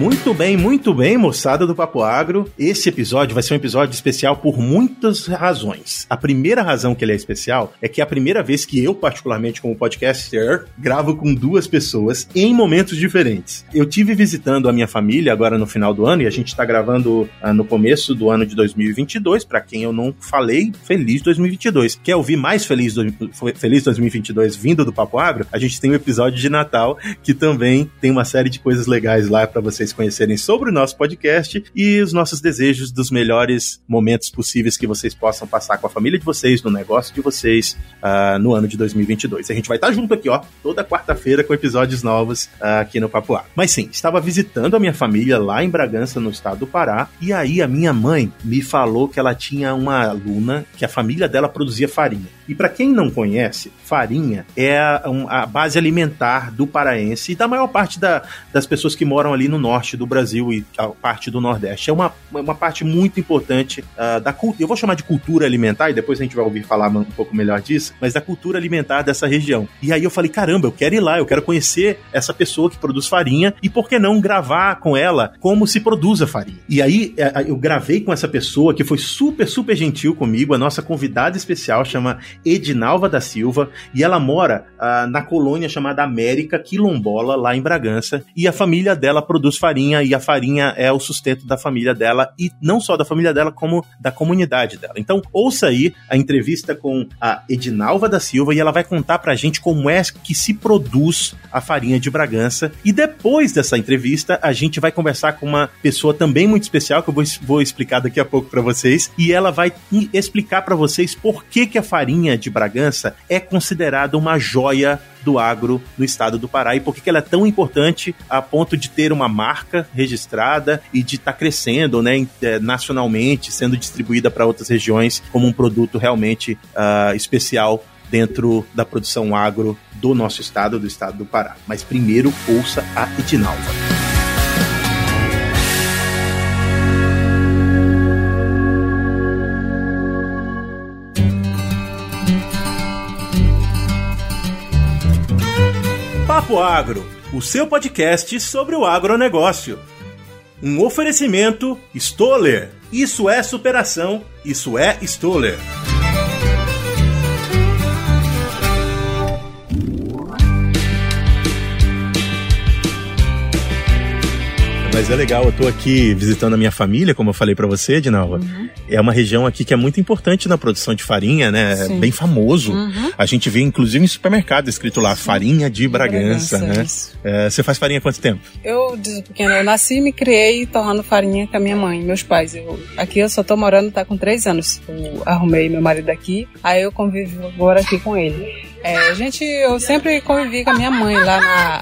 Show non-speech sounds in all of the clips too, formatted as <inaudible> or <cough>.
Muito bem, muito bem, moçada do Papo Agro. Esse episódio vai ser um episódio especial por muitas razões. A primeira razão que ele é especial é que é a primeira vez que eu, particularmente como podcaster, gravo com duas pessoas em momentos diferentes. Eu tive visitando a minha família agora no final do ano e a gente está gravando ah, no começo do ano de 2022. Para quem eu não falei, feliz 2022. Quer ouvir mais feliz, do, feliz 2022 vindo do Papo Agro? A gente tem um episódio de Natal que também tem uma série de coisas legais lá para vocês conhecerem sobre o nosso podcast e os nossos desejos dos melhores momentos possíveis que vocês possam passar com a família de vocês, no negócio de vocês, uh, no ano de 2022. A gente vai estar junto aqui, ó, toda quarta-feira com episódios novos uh, aqui no Papo A. Mas sim, estava visitando a minha família lá em Bragança, no estado do Pará, e aí a minha mãe me falou que ela tinha uma aluna que a família dela produzia farinha. E para quem não conhece, farinha é a, a, base alimentar do paraense e da maior parte da, das pessoas que moram ali no norte do Brasil e a parte do Nordeste. É uma, uma parte muito importante uh, da cultura. Eu vou chamar de cultura alimentar e depois a gente vai ouvir falar um pouco melhor disso, mas da cultura alimentar dessa região. E aí eu falei: caramba, eu quero ir lá, eu quero conhecer essa pessoa que produz farinha e por que não gravar com ela como se produz a farinha. E aí é, eu gravei com essa pessoa que foi super, super gentil comigo, a nossa convidada especial chama Edinalva da Silva, e ela mora uh, na colônia chamada América Quilombola, lá em Bragança, e a família dela produz farinha, e a farinha é o sustento da família dela, e não só da família dela, como da comunidade dela. Então, ouça aí a entrevista com a Edinalva da Silva, e ela vai contar pra gente como é que se produz a farinha de Bragança, e depois dessa entrevista, a gente vai conversar com uma pessoa também muito especial, que eu vou, vou explicar daqui a pouco para vocês, e ela vai explicar para vocês por que, que a farinha farinha de Bragança é considerada uma joia do agro no estado do Pará e por que ela é tão importante a ponto de ter uma marca registrada e de estar tá crescendo né, é, nacionalmente, sendo distribuída para outras regiões como um produto realmente uh, especial dentro da produção agro do nosso estado, do estado do Pará. Mas primeiro ouça a Edinalva. Papo Agro, o seu podcast sobre o agronegócio. Um oferecimento Stoller. Isso é superação, isso é Stoller. Mas é legal, eu tô aqui visitando a minha família, como eu falei para você, Dinalva. Uhum. É uma região aqui que é muito importante na produção de farinha, né? É bem famoso. Uhum. A gente vê, inclusive, em supermercado escrito lá, Sim. farinha de Bragança, Bragança né? É, você faz farinha há quanto tempo? Eu, desde pequena, eu nasci e me criei torrando farinha com a minha mãe, meus pais. Eu, aqui eu só tô morando, tá com três anos. Eu arrumei meu marido aqui, aí eu convivo agora aqui com ele. É, a gente, eu sempre convivi com a minha mãe lá na,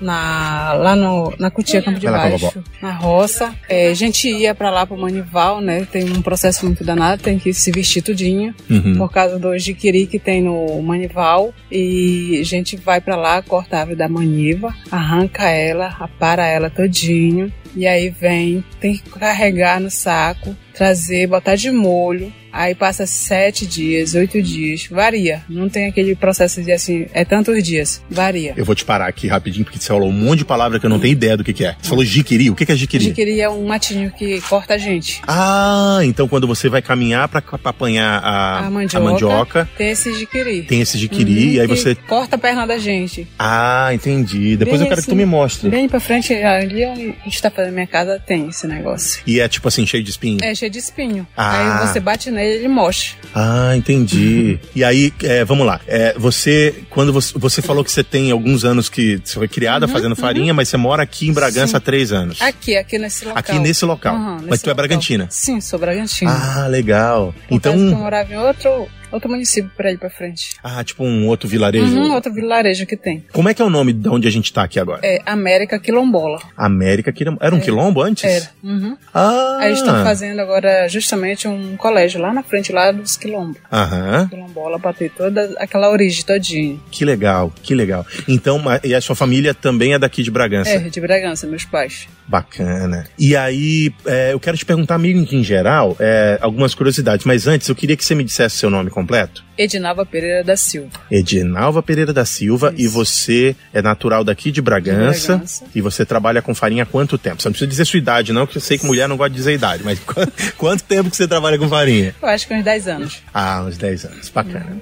na lá no, na Cutia Campo de Baixo, na roça. É, a gente ia para lá pro Manival, né? Tem um processo muito danado, tem que se vestir tudinho uhum. por causa do jiquiri que tem no Manival e a gente vai para lá, corta a árvore da maniva, arranca ela, apara ela todinho e aí vem, tem que carregar no saco, trazer, botar de molho Aí passa sete dias, oito dias, varia. Não tem aquele processo de assim, é tantos dias, varia. Eu vou te parar aqui rapidinho, porque você falou um monte de palavra que eu não tenho ideia do que, que é. Você falou jiquiri, o que, que é jiquiri? Jiquiri é um matinho que corta a gente. Ah, então quando você vai caminhar pra, pra apanhar a, a, mandioca, a mandioca, tem esse jiquiri. Tem esse jiquiri, uhum, e aí você... Corta a perna da gente. Ah, entendi. Depois bem eu quero assim, que tu me mostre. Bem pra frente, ali onde a gente tá fazendo minha casa, tem esse negócio. E é tipo assim, cheio de espinho? É, cheio de espinho. Ah. Aí você bate nele, ele mostra. Ah, entendi. Uhum. E aí, é, vamos lá. É, você, quando você, você falou que você tem alguns anos que você foi criada uhum, fazendo uhum. farinha, mas você mora aqui em Bragança Sim. há três anos. Aqui, aqui nesse local. Aqui nesse local. Uhum, nesse mas tu é local. é Bragantina? Sim, sou Bragantina. Ah, legal. Por então. eu morava em outro, outro município por aí pra frente. Ah, tipo um outro vilarejo? Uhum, outro vilarejo que tem. Como é que é o nome de onde a gente tá aqui agora? É América Quilombola. América Quilombola. Era um é. quilombo antes? Era. Uhum. Ah. Aí estão fazendo agora justamente um colégio lá na frente, lá dos quilombos. Aham. Quilombola pra ter toda aquela origem todinha. Que legal, que legal. Então, e a sua família também é daqui de Bragança? É, de Bragança, meus pais. Bacana. E aí, é, eu quero te perguntar, meio que em geral, é, algumas curiosidades, mas antes eu queria que você me dissesse seu nome completo. Edinalva Pereira da Silva. Edinalva Pereira da Silva, Isso. e você é natural daqui de Bragança, De Bragança. e você trabalha com farinha há quanto tempo? Você não precisa dizer sua idade, não, porque eu sei que mulher não gosta de dizer idade, mas <laughs> qu- quanto tempo que você trabalha com farinha? Eu acho que uns 10 anos. Ah, uns 10 anos, bacana.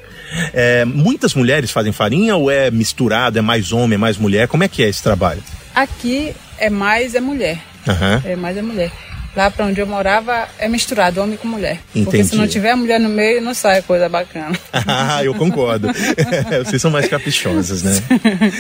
É, muitas mulheres fazem farinha ou é misturado, é mais homem, é mais mulher? Como é que é esse trabalho? Aqui é mais é mulher. Aham. É mais é mulher. Lá pra onde eu morava é misturado, homem com mulher. Porque Entendi. se não tiver mulher no meio, não sai coisa bacana. <laughs> Ah, eu concordo. <laughs> Vocês são mais caprichosas, né? <laughs>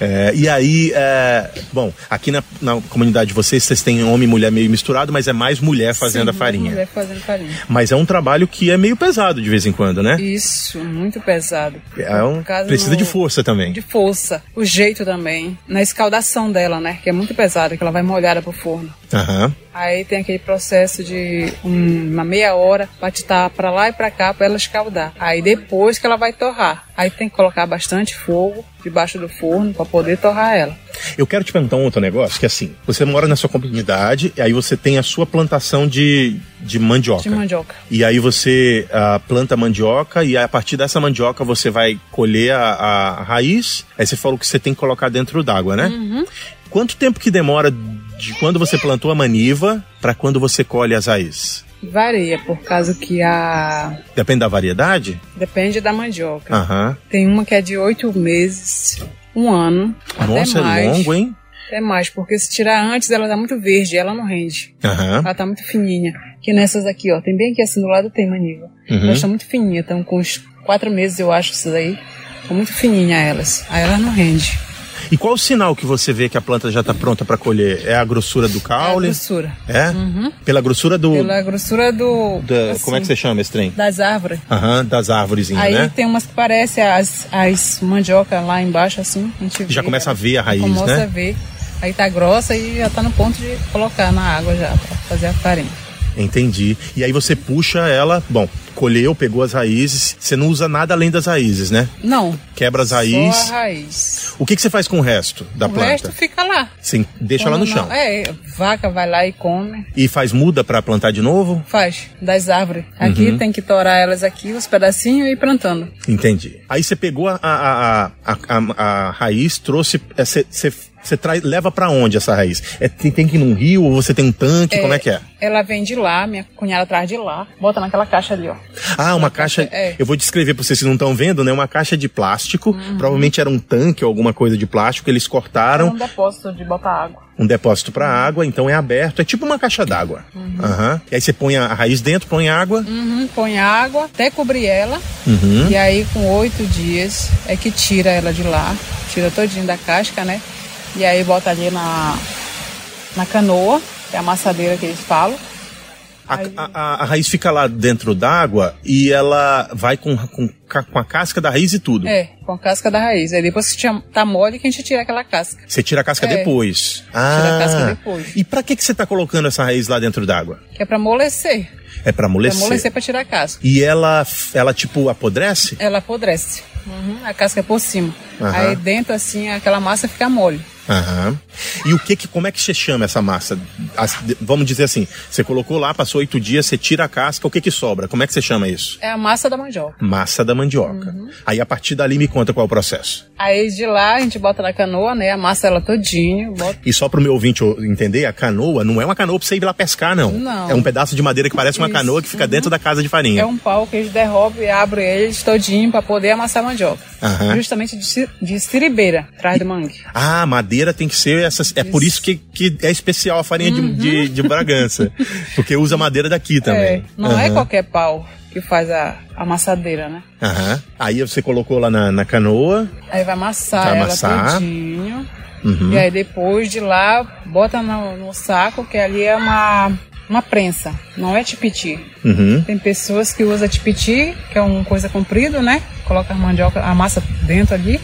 É, e aí, é, bom, aqui na, na comunidade de vocês, vocês têm homem e mulher meio misturado, mas é mais mulher fazendo Sim, a farinha. Mulher fazendo farinha. Mas é um trabalho que é meio pesado de vez em quando, né? Isso, muito pesado. É um, No caso, precisa no- de força também. De força. O jeito também. Na escaldação dela, né? Que é muito pesada, que ela vai molhada pro forno. Aham. Aí tem aquele processo de um- uma meia hora pra titar pra lá e pra cá pra ela escaldar. Aí depois que ela vai torrar. Aí tem que colocar bastante fogo debaixo do forno pra poder torrar ela. Eu quero te perguntar um outro negócio, que é assim, você mora na sua comunidade, e aí você tem a sua plantação de, de mandioca. De mandioca. E aí você ah, planta mandioca e a partir dessa mandioca você vai colher a, a raiz. Aí você falou que você tem que colocar dentro d'água, né? Uhum. Quanto tempo que demora de quando você plantou a maniva para quando você colhe as raízes? Varia, por causa que a. Depende da variedade? Depende da mandioca. Aham. Tem uma que é de oito meses, um ano. Nossa, até mais. é longo, hein? Até mais, porque se tirar antes, ela tá muito verde, ela não rende. Aham. Ela tá muito fininha. Que nessas aqui, ó, tem bem aqui assim do lado tem maniva. Uhum. Elas estão muito fininhas, estão com uns quatro meses, eu acho, essas aí. Estão muito fininhas elas. Aí elas não rende. E qual o sinal que você vê que a planta já está pronta para colher? É a grossura do É a caule? grossura. É? Pela grossura do. Pela grossura do. da- assim, como é que você chama esse trem? Das árvores. Aham, das árvores, Aí né? tem umas que parecem as, as mandioca lá embaixo, assim. A gente Já vê, começa a ver a raiz, começa né? a ver. Aí tá grossa e já tá no ponto de colocar na água já, pra fazer a farinha. Entendi. E aí você puxa ela, bom, colheu, pegou as raízes. Você não usa nada além das raízes, né? Não. Quebra as Só raízes. a raiz. O que, que você faz com o resto da o planta? resto fica lá. Você deixa lá no Quando chão. não- É, vaca vai lá e come. E faz muda para plantar de novo? Faz, das árvores. Aqui Uhum. tem que torar elas aqui, os pedacinhos e ir plantando. Entendi. Aí você pegou a, a, a, a, a- raiz, trouxe. é, Você, você, você traz, leva para onde essa raiz? É, tem, tem que ir num rio ou você tem um tanque? Como é que é? Ela vem de lá, minha cunhada traz de lá, bota naquela caixa ali, ó. Ah, uma caixa. é. Eu vou descrever para vocês que não estão vendo, né? Uma caixa de plástico. Uhum. Provavelmente era um tanque ou alguma coisa de plástico. Eles É cortaram um depósito de botar água. um depósito para água, então é aberto. É tipo uma caixa d'água. Aham. E aí você põe a raiz dentro, põe água. Uhum, põe água até cobrir ela. Uhum. E aí, com oito dias, é que tira ela de lá. Tira todinho da casca, né? E aí bota ali na, na canoa, que é a amassadeira que eles falam. A, a- a- raiz fica lá dentro d'água e ela vai com, com, com a casca da raiz e tudo. É, com a casca da raiz. Aí depois que tá mole, que a gente tira aquela casca. Você tira a casca É. depois. Ah. Tira a casca depois. E pra que, que você tá colocando essa raiz lá dentro d'água? Que é pra amolecer. É pra Pra amolecer. amolecer pra tirar a casca. E ela, ela tipo apodrece? Ela apodrece. Uhum, a casca é por cima. Aham. Aí dentro, assim, aquela massa fica mole. Aham. E o que que, como é que você chama essa massa? As- vamos dizer assim, você colocou lá, passou oito dias, você tira a casca, o que que sobra? Como é que você chama isso? É a massa da mandioca. Massa da mandioca. Uhum. Aí a partir dali me conta qual é o processo. Aí de lá a gente bota na canoa, né? Amassa ela todinho, bota E só pro meu ouvinte entender, a canoa não é uma canoa pra você ir lá pescar, não. Não. É um pedaço de madeira que parece uma Isso. canoa que fica dentro da casa de farinha. É um pau que eles derrubam e abrem eles todinho pra poder amassar a mandioca. Aham. Justamente de, de siribeira, atrás do mangue. Ah, madeira tem que ser essas. É por isso que, que é especial a farinha de, de, de Bragança. <laughs> porque usa madeira daqui também. É, não é Aham. qualquer pau que faz a amassadeira, né? Aham. Aí você colocou lá na, na canoa. Aí vai amassar Vai ela amassar. todinho. Uhum. E aí depois de lá, bota no, no saco, que ali é uma, uma prensa, não é tipiti. Uhum. Tem pessoas que usam tipiti, que é uma coisa comprida, né? Coloca a mandioca, a massa dentro ali.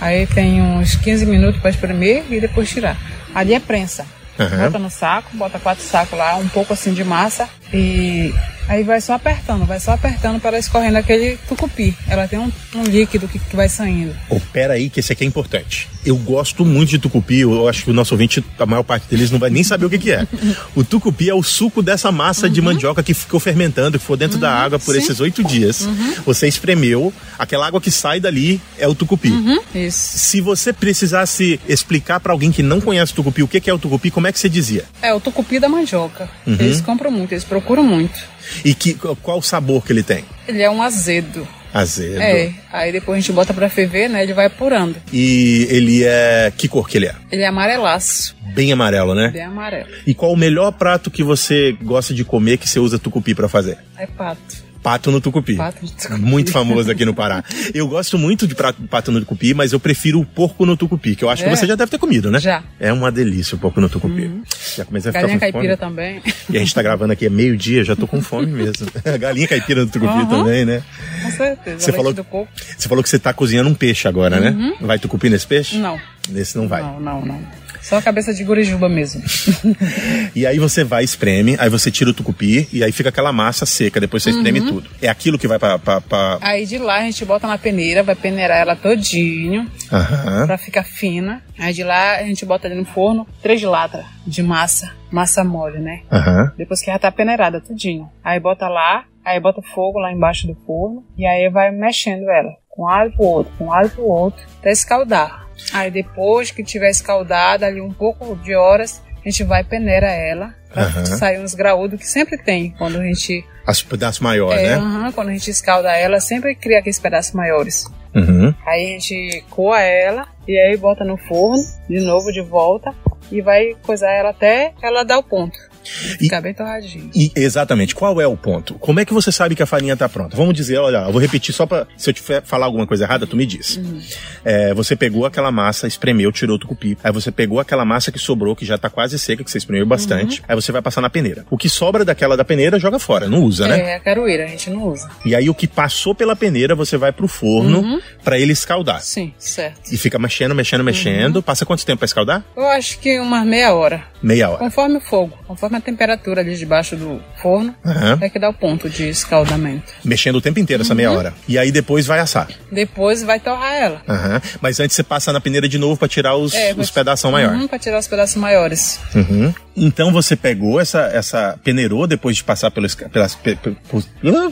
Aí tem uns 15 minutos para espremer e depois tirar. Ali é prensa. Aham. Bota no saco, bota quatro sacos lá, um pouco assim de massa e Aí vai só apertando, vai só apertando para ela escorrendo aquele tucupi. Ela tem um, um líquido que, que vai saindo. Oh, pera aí, que esse aqui é importante. Eu gosto muito de tucupi, eu acho que o nosso ouvinte, a maior parte deles não vai nem saber o que, que é. O tucupi é o suco dessa massa de mandioca que ficou fermentando, que ficou dentro da água por sim. esses oito dias. Você espremeu, aquela água que sai dali é o tucupi. Isso. Se você precisasse explicar pra alguém que não conhece o tucupi o que que é o tucupi, como é que você dizia? É o tucupi da mandioca. Eles compram muito, eles procuram muito. E que, qual o sabor que ele tem? Ele é um azedo. Azedo. É. Aí depois a gente bota pra ferver, né? Ele vai apurando. E ele é. Que cor que ele é? Ele é amarelaço. Bem amarelo, né? Bem amarelo. E qual o melhor prato que você gosta de comer que você usa tucupi pra fazer? É pato. Pato no tucupi. Pato no tucupi. Muito famoso aqui no Pará. Eu gosto muito de pato no tucupi, mas eu prefiro o porco no tucupi, que eu acho que É? você já deve ter comido, né? Já. É uma delícia o porco no tucupi. Já comecei a ficar Galinha com fome. caipira também. E a gente tá gravando aqui é meio-dia, já tô com fome mesmo. <laughs> Galinha caipira no tucupi Aham. também, né? Com certeza. Você falou-. Você falou que você tá cozinhando um peixe agora, né? Vai tucupi nesse peixe? Não. Nesse não vai. Não, não, não. Só a cabeça de gurijuba mesmo. <laughs> E aí você vai, espreme, aí você tira o tucupi e aí fica aquela massa seca, depois você espreme Uhum. tudo. É aquilo que vai pra. pra, pra... Aí de lá a gente bota na peneira, vai peneirar ela todinho Aham. pra ficar fina. Aí de lá a gente bota ali no forno três latas de massa, massa mole, né? Aham. Depois que já tá peneirada tudinho. Aí bota lá, aí bota fogo lá embaixo do forno e aí vai mexendo ela. Com um lado pro outro, com um lado pro outro, até escaldar. Aí depois que tiver escaldada ali um pouco de horas, a gente vai peneira ela pra Aham. sair uns graúdos que sempre tem quando a gente As pedaços maiores, é, né? aham, quando a gente escalda ela, sempre cria aqueles pedaços maiores. Uhum. Aí a gente coa ela e aí bota no forno, de novo de volta, e vai coisar ela até ela dar o ponto. E- Ficar bem torradinho. E exatamente, qual é o ponto? Como é que você sabe que a farinha tá pronta? Vamos dizer, olha, eu vou repetir só pra. Se eu te falar alguma coisa errada, tu me diz. É, você pegou aquela massa, espremeu, tirou o tucupi. Aí você pegou aquela massa que sobrou, que já tá quase seca, que você espremeu bastante. Aí você vai passar na peneira. O que sobra daquela da peneira, joga fora, não usa, né? É, a caroeira, a gente não usa. E aí o que passou pela peneira, você vai pro forno pra ele escaldar. Sim, certo. E fica mexendo, mexendo, mexendo. Passa quanto tempo pra escaldar? Eu acho que umas meia hora. Meia hora. Conforme o fogo, conforme a temperatura ali debaixo do forno, Aham. é que dá o ponto de escaldamento. Mexendo o tempo inteiro essa meia hora. E aí depois vai assar. Depois vai torrar ela. Aham. Mas antes você passa na peneira de novo pra tirar os, É, os pedaços maiores. Uhum, pra tirar os pedaços maiores. Uhum. Então você pegou essa, essa peneirou depois de passar pelo esca- pelas, pe- pe- por-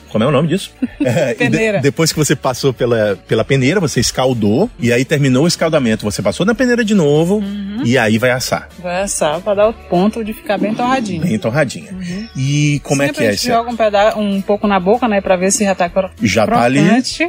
como é o nome disso? <laughs> É, e de- Peneira. depois que você passou pela, pela peneira, você escaldou e aí terminou o escaldamento. Você passou na peneira de novo Uhum. e aí vai assar. Vai assar pra dar o ponto de ficar bem torradinho. Bem torradinha. E como é Sempre que é a gente joga um, peda um pouco na boca, né? Pra ver se já tá Já tá ali,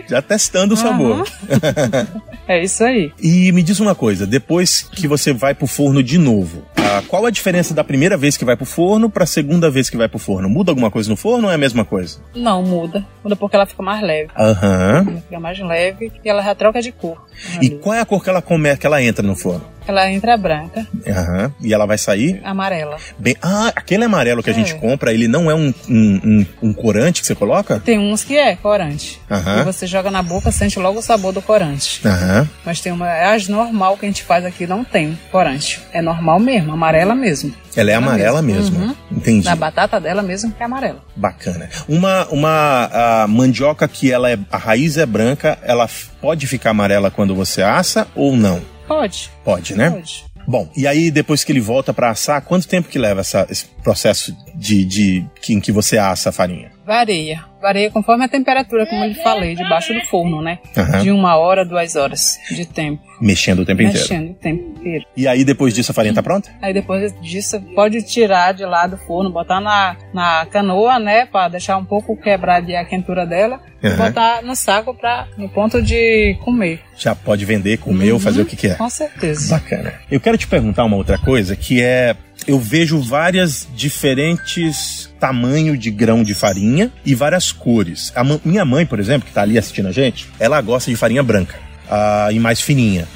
já testando o sabor. <laughs> É isso aí. E me diz uma coisa, depois que você vai pro forno de novo, ah, qual a diferença da primeira vez que vai pro forno pra segunda vez que vai pro forno? Muda alguma coisa no forno ou é a mesma coisa? Não, muda. Muda porque ela fica mais leve. Aham. Ela fica mais leve e ela já troca de cor. E ali. qual é a cor que ela come, que ela entra no forno? Ela entra branca, Aham. E ela vai sair amarela. bem. Ah, aquele amarelo que a É. gente compra, ele não é um, um, um- um corante que você coloca? Tem uns que é corante. Aham. E você joga na boca, sente logo o sabor do corante. Aham. Mas tem uma. é As normal que a gente faz aqui não tem corante. É normal mesmo, amarela mesmo. Ela é amarela mesmo. mesmo. Uhum. Entendi. Na batata dela mesmo que é amarela. Bacana. Uma, uma a mandioca que ela é, a raiz é branca, ela f- pode ficar amarela quando você assa ou não? Pode. Pode, né? Pode. Bom, e aí depois que ele volta pra assar, quanto tempo que leva essa- esse processo de, de que, em que você assa a farinha? Varia. Varia conforme a temperatura, como eu falei, debaixo do forno, né? Aham. De uma hora, duas horas de tempo. Mexendo o tempo inteiro. Mexendo o tempo inteiro. E aí depois disso a farinha tá pronta? Aí depois disso, pode tirar de lá do forno, botar na, na canoa, né? Pra deixar um pouco quebrar ali a quentura dela. Aham. botar no saco pra, no ponto de comer. Já pode vender, comer ou fazer o que quer. Com certeza. Bacana. Eu quero te perguntar uma outra coisa que é. Eu vejo várias diferentes tamanhos de grão de farinha e várias cores. A minha mãe, por exemplo, que tá ali assistindo a gente, ela gosta de farinha branca. ah, e mais fininha.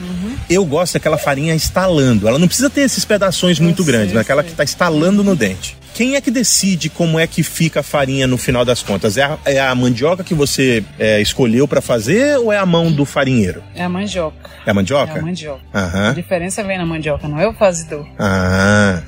Eu gosto daquela farinha estalando. Ela não precisa ter esses pedaços muito sei, grandes, mas aquela que tá estalando no dente. Quem é que decide como é que fica a farinha no final das contas? É a, é a mandioca que você é, escolheu para fazer ou é a mão do farinheiro? É a mandioca. É a mandioca? É a mandioca. A Aham. diferença vem na mandioca, não é o fazedor. Ah,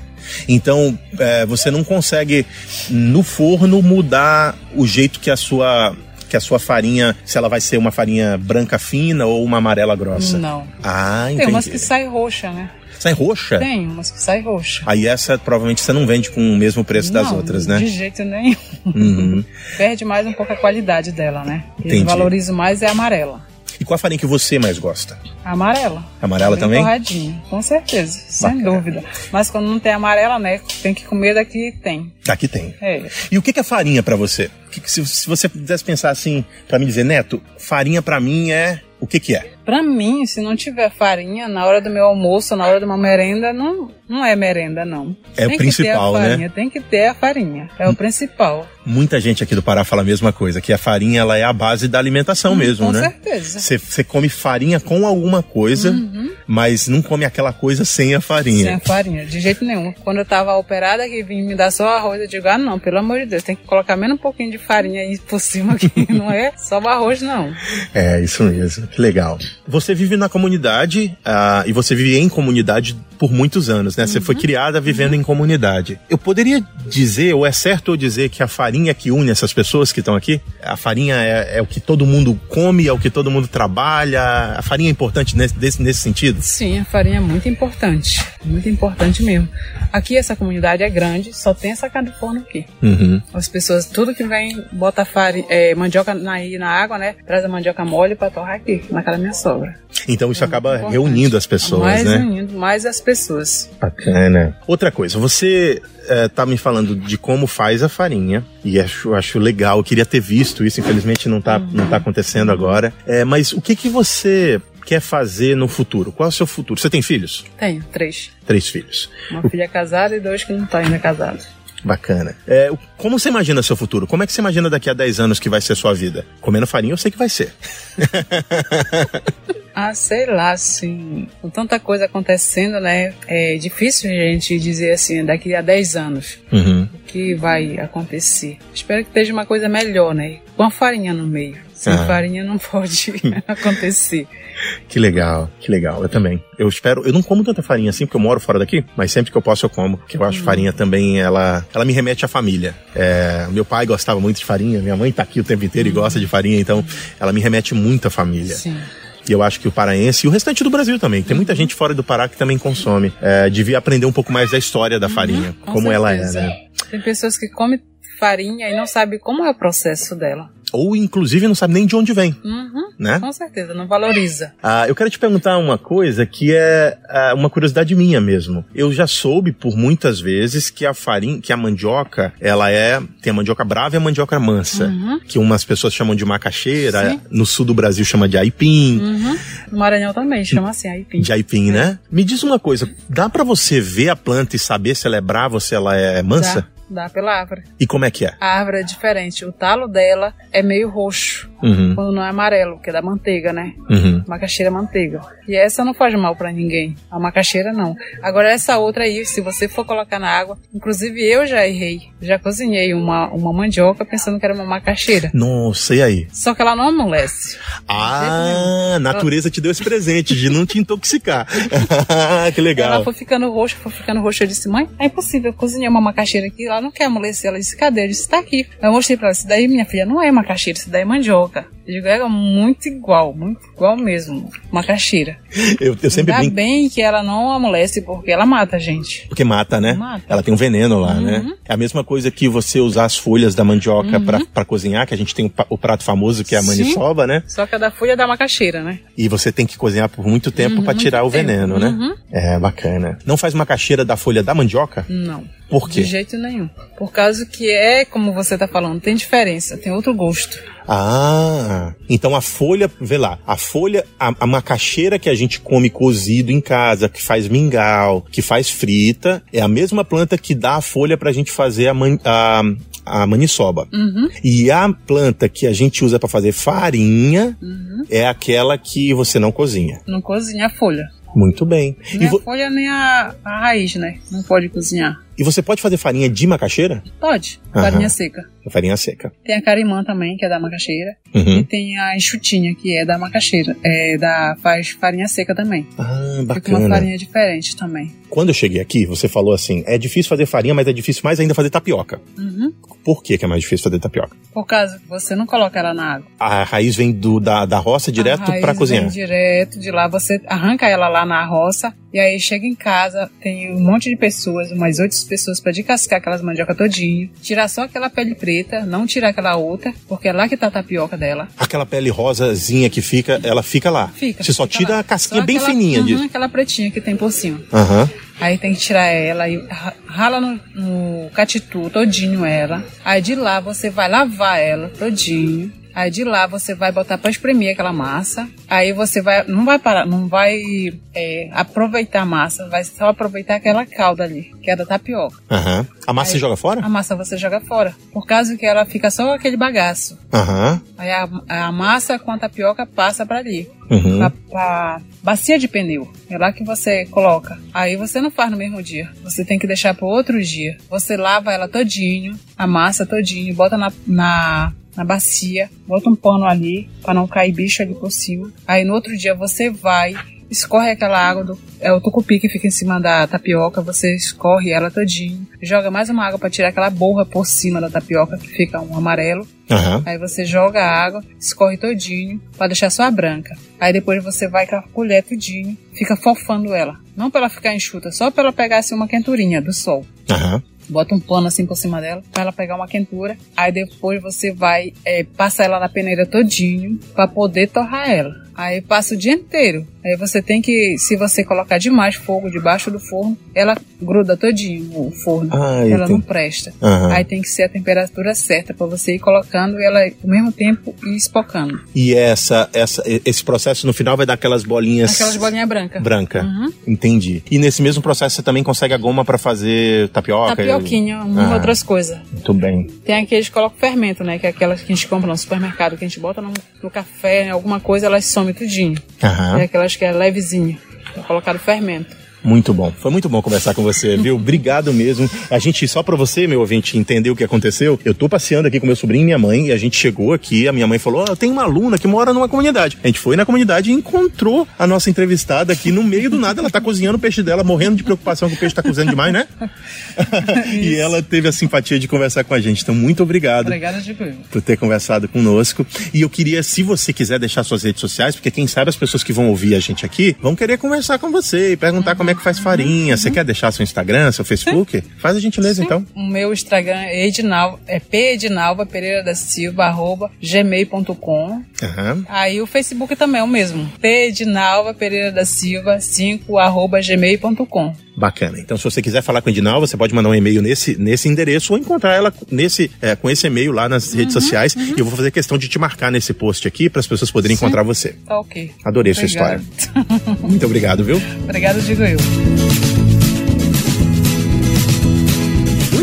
Então, é, você não consegue no forno mudar o jeito que a sua que a sua farinha, se ela vai ser uma farinha branca fina ou uma amarela grossa? Não. Ah, entendi. Tem umas que sai roxa, né? Sai roxa? Tem umas que sai roxa. Aí essa provavelmente você não vende com o mesmo preço das Não, outras, né? De jeito nenhum. Uhum. <laughs> Perde mais um pouco a qualidade dela, né? Entendi. Eu valorizo mais é a amarela. E qual a farinha que você mais gosta? Amarela. Amarela Bem também? Torradinha, com certeza, sem Bacana. dúvida. Mas quando não tem amarela, né? Tem que comer daqui tem. Aqui tem. É. E o que que é farinha pra você? Que que- se, se você pudesse pensar assim, pra me dizer, Neto, farinha pra mim é o que que é? Pra mim, se não tiver farinha, na hora do meu almoço, na hora de uma merenda, não, não é merenda, não. É o tem principal, que ter a né? farinha, Tem que ter a farinha. É o principal. Muita gente aqui do Pará fala a mesma coisa, que a farinha ela é a base da alimentação mesmo, com né? certeza. Você come farinha com alguma coisa, mas não come aquela coisa sem a Uhum. Sem farinha. a farinha, de jeito nenhum. Quando eu tava operada, que vim me dar só arroz, eu digo, ah, não, pelo amor de Deus, tem que colocar menos um pouquinho de farinha aí por cima, que <laughs> não é só o arroz, não. É, isso mesmo. Que legal. Você vive na comunidade ah, e você vive em comunidade por muitos anos, né? Você foi criada vivendo em comunidade. Eu poderia dizer, ou é certo eu dizer, que a farinha que une essas pessoas que estão aqui, a farinha é, é o que todo mundo come, é o que todo mundo trabalha. A farinha é importante nesse, nesse sentido? Sim, a farinha é muito importante. Muito importante mesmo. Aqui essa comunidade é grande, só tem essa forno aqui. Uhum. As pessoas, tudo que vem, bota farinha, é, mandioca na, na água, né? Traz a mandioca mole pra torrar aqui, na casa da minha sogra. Então isso acaba Importante. reunindo as pessoas, mais né? unindo mais as pessoas. Bacana. Outra coisa, você eh, tá me falando de como faz a farinha, e acho, acho legal, eu queria ter visto isso, infelizmente não tá, não tá acontecendo agora. Eh, mas o que que você quer fazer no futuro? Qual é o seu futuro? Você tem filhos? Tenho três. Três filhos. Uma filha casada e dois que não estão ainda casados. Bacana. O- como você imagina seu futuro? Como é que você imagina daqui a 10 anos que vai ser sua vida? Comendo farinha eu sei que vai ser. <laughs> Ah, sei lá, assim, com tanta coisa acontecendo, né? É difícil a gente dizer assim, daqui a 10 anos, Uhum. o que vai acontecer. Espero que esteja uma coisa melhor, né? Com a farinha no meio. Sem Ah. farinha não pode <laughs> acontecer. Que legal, que legal. Eu também. Eu espero. Eu não como tanta farinha assim, porque eu moro fora daqui, mas sempre que eu posso eu como. Porque eu acho farinha também, ela, ela me remete à família. É, meu pai gostava muito de farinha, minha mãe tá aqui o tempo inteiro e gosta de farinha, então ela me remete muito à família. Sim. E eu acho que o paraense e o restante do Brasil também. Tem muita gente fora do Pará que também consome. É, devia aprender um pouco mais da história da farinha, Com como ela é, certeza. né? Tem pessoas que comem farinha e não sabem como é o processo dela. Ou inclusive não sabe nem de onde vem, Uhum, né? com certeza, não valoriza. Ah, eu quero te perguntar uma coisa que é ah, uma curiosidade minha mesmo. Eu já soube por muitas vezes que a farinha, que a mandioca, ela é tem a mandioca brava e a mandioca mansa, Uhum. que umas pessoas chamam de macaxeira, Sim. no sul do Brasil chama de aipim. Uhum. No Maranhão também, chama assim, aipim. De aipim, né? Me diz uma coisa, dá pra você ver a planta e saber se ela é brava ou se ela é mansa? Dá, dá pela árvore. E como é que é? A árvore é diferente. O talo dela é meio roxo, Uhum, quando não é amarelo, que é da manteiga, né? uhum. Macaxeira é manteiga. E essa não faz mal pra ninguém. A macaxeira não. Agora essa outra aí, se você for colocar na água, inclusive eu já errei. Já cozinhei uma, uma mandioca pensando que era uma macaxeira. Nossa, e aí? Só que ela não amolece. Ah, a natureza te deu esse presente de não te intoxicar. <laughs> que legal. Ela foi ficando roxa, foi ficando roxa. Eu disse, mãe, é impossível. Eu cozinhei uma macaxeira aqui, ela não quer amolecer. Ela disse, cadê? Eu disse, tá aqui. Eu mostrei pra ela, isso daí, minha filha, não é macaxeira, isso daí é mandioca. Eu digo, é muito igual, muito igual mesmo. Macaxeira. Eu, eu sempre Ainda brinco. bem que ela não amolece, porque ela mata a gente. Porque mata, né? Mata. Ela tem um veneno lá, Uhum. né? É a mesma coisa que você usar as folhas da mandioca pra para cozinhar, que a gente tem o, o prato famoso que é a Sim. maniçoba, né? Só que a da folha é da macaxeira, né? E você tem que cozinhar por muito tempo Uhum, pra tirar o veneno, né? Uhum. É bacana. Não faz macaxeira da folha da mandioca? Não. Por quê? De jeito nenhum. Por causa que é, como você tá falando, tem diferença, tem outro gosto. Ah, então a folha, vê lá, a folha, a, a macaxeira que a gente come cozido em casa, que faz mingau, que faz frita, é a mesma planta que dá a folha pra gente fazer a, man, a, a maniçoba. Uhum. E a planta que a gente usa pra fazer farinha Uhum. é aquela que você não cozinha. Não cozinha a folha. Muito bem. E, Nem vo- a folha, nem a, a raiz, né? Não pode cozinhar. E você pode fazer farinha de macaxeira? Pode, Aham. farinha seca. Farinha seca. Tem a carimã também, que é da macaxeira. Uhum. E tem a enxutinha, que é da macaxeira. É da, faz farinha seca também. Ah, Fica uma bacana. farinha diferente também. Quando eu cheguei aqui, você falou assim: é difícil fazer farinha, mas é difícil mais ainda fazer tapioca. Uhum. Por que, que é mais difícil fazer tapioca? Por causa que você não coloca ela na água. A raiz vem do, da, da roça direto A raiz pra cozinhar. Vem direto de lá, você arranca ela lá na roça e aí chega em casa, tem um monte de pessoas, umas oito pessoas pra descascar aquelas mandioca todinho, tirar só aquela pele preta, não tirar aquela outra, porque é lá que tá a tapioca dela. Aquela pele rosazinha que fica, ela fica lá. Fica. Você só tira lá. a casquinha Só bem aquela- fininha uhum, disso. aquela pretinha que tem por cima. Aham. Aí tem que tirar ela e ra- rala no, no catitu todinho ela. Aí de lá você vai lavar ela todinho. Aí de lá você vai botar pra espremer aquela massa. Aí você vai, não vai parar, não vai é, aproveitar a massa, vai só aproveitar aquela calda ali, que é da tapioca. Aham. A massa Aí- você joga fora? A massa você joga fora, por causa que ela fica só aquele bagaço. Aham. Aí a, a massa com a tapioca passa pra ali Uhum. pra, pra bacia de pneu. É lá que você coloca. Aí você não faz no mesmo dia. Você tem que deixar pro outro dia. Você lava ela todinho, a massa todinho, bota na, na, na bacia, bota um pano ali pra não cair bicho ali por cima. Aí no outro dia você vai, escorre aquela água do é o tucupi que fica em cima da tapioca, você escorre ela todinho, joga mais uma água pra tirar aquela borra por cima da tapioca que fica um amarelo. Aham. Aí você joga a água, escorre todinho, pra deixar só a branca. Aí depois você vai com a colher tudinho, fica fofando ela. Não pra ela ficar enxuta, só pra ela pegar assim uma quenturinha do sol. Aham. Bota um pano assim por cima dela, pra ela pegar uma quentura. Aí depois você vai é, passar ela na peneira todinho, pra poder torrar ela. Aí passa o dia inteiro. Aí você tem que, se você colocar demais fogo debaixo do forno, ela gruda todinho o forno. Ah, ela não presta. Aham. Aí tem que ser a temperatura certa pra você ir colocando ela ao mesmo tempo e espocando. E essa, essa, esse processo no final vai dar aquelas bolinhas. Aquelas bolinhas brancas. branca. Uhum. Entendi. E nesse mesmo processo você também consegue a goma pra fazer tapioca? Tapioquinha, uma Ah. outras coisas. Muito bem. Tem aqueles que colocam fermento, né? Que é aquelas que a gente compra no supermercado, que a gente bota no, no café, em alguma coisa, elas somem tudinho. Aham. É aquelas que é levezinha. Então, colocaram fermento. Muito bom. Foi muito bom conversar com você, viu? <laughs> Obrigado mesmo. A gente, só pra você, meu ouvinte, entender o que aconteceu, eu tô passeando aqui com meu sobrinho e minha mãe, e a gente chegou aqui, a minha mãe falou, ó, tem uma aluna que mora numa comunidade. A gente foi na comunidade e encontrou a nossa entrevistada aqui no meio do nada. Ela tá cozinhando o peixe dela, morrendo de preocupação que o peixe tá cozinhando demais, né? <laughs> e ela teve a simpatia de conversar com a gente. Então, muito obrigado Obrigada, Diego. por ter conversado conosco. E eu queria, se você quiser deixar suas redes sociais, porque quem sabe as pessoas que vão ouvir a gente aqui vão querer conversar com você e perguntar como é que faz farinha. Você quer deixar seu Instagram, seu Facebook? Faz a gentileza, então. O meu Instagram é Edinalva, é pedinalva Pereira da Silva, arroba gmail.com. Aham. Aí o Facebook também é o mesmo. pedinalva Pereira da Silva, 5, arroba gmail.com. Bacana. Então, se você quiser falar com a Edinal, você pode mandar um e-mail nesse, nesse endereço ou encontrar ela nesse, é, com esse e-mail lá nas redes sociais. E eu vou fazer questão de te marcar nesse post aqui para as pessoas poderem encontrar você. Tá ok. Adorei sua Obrigada. história. Muito obrigado, viu? <laughs> Obrigada, digo eu.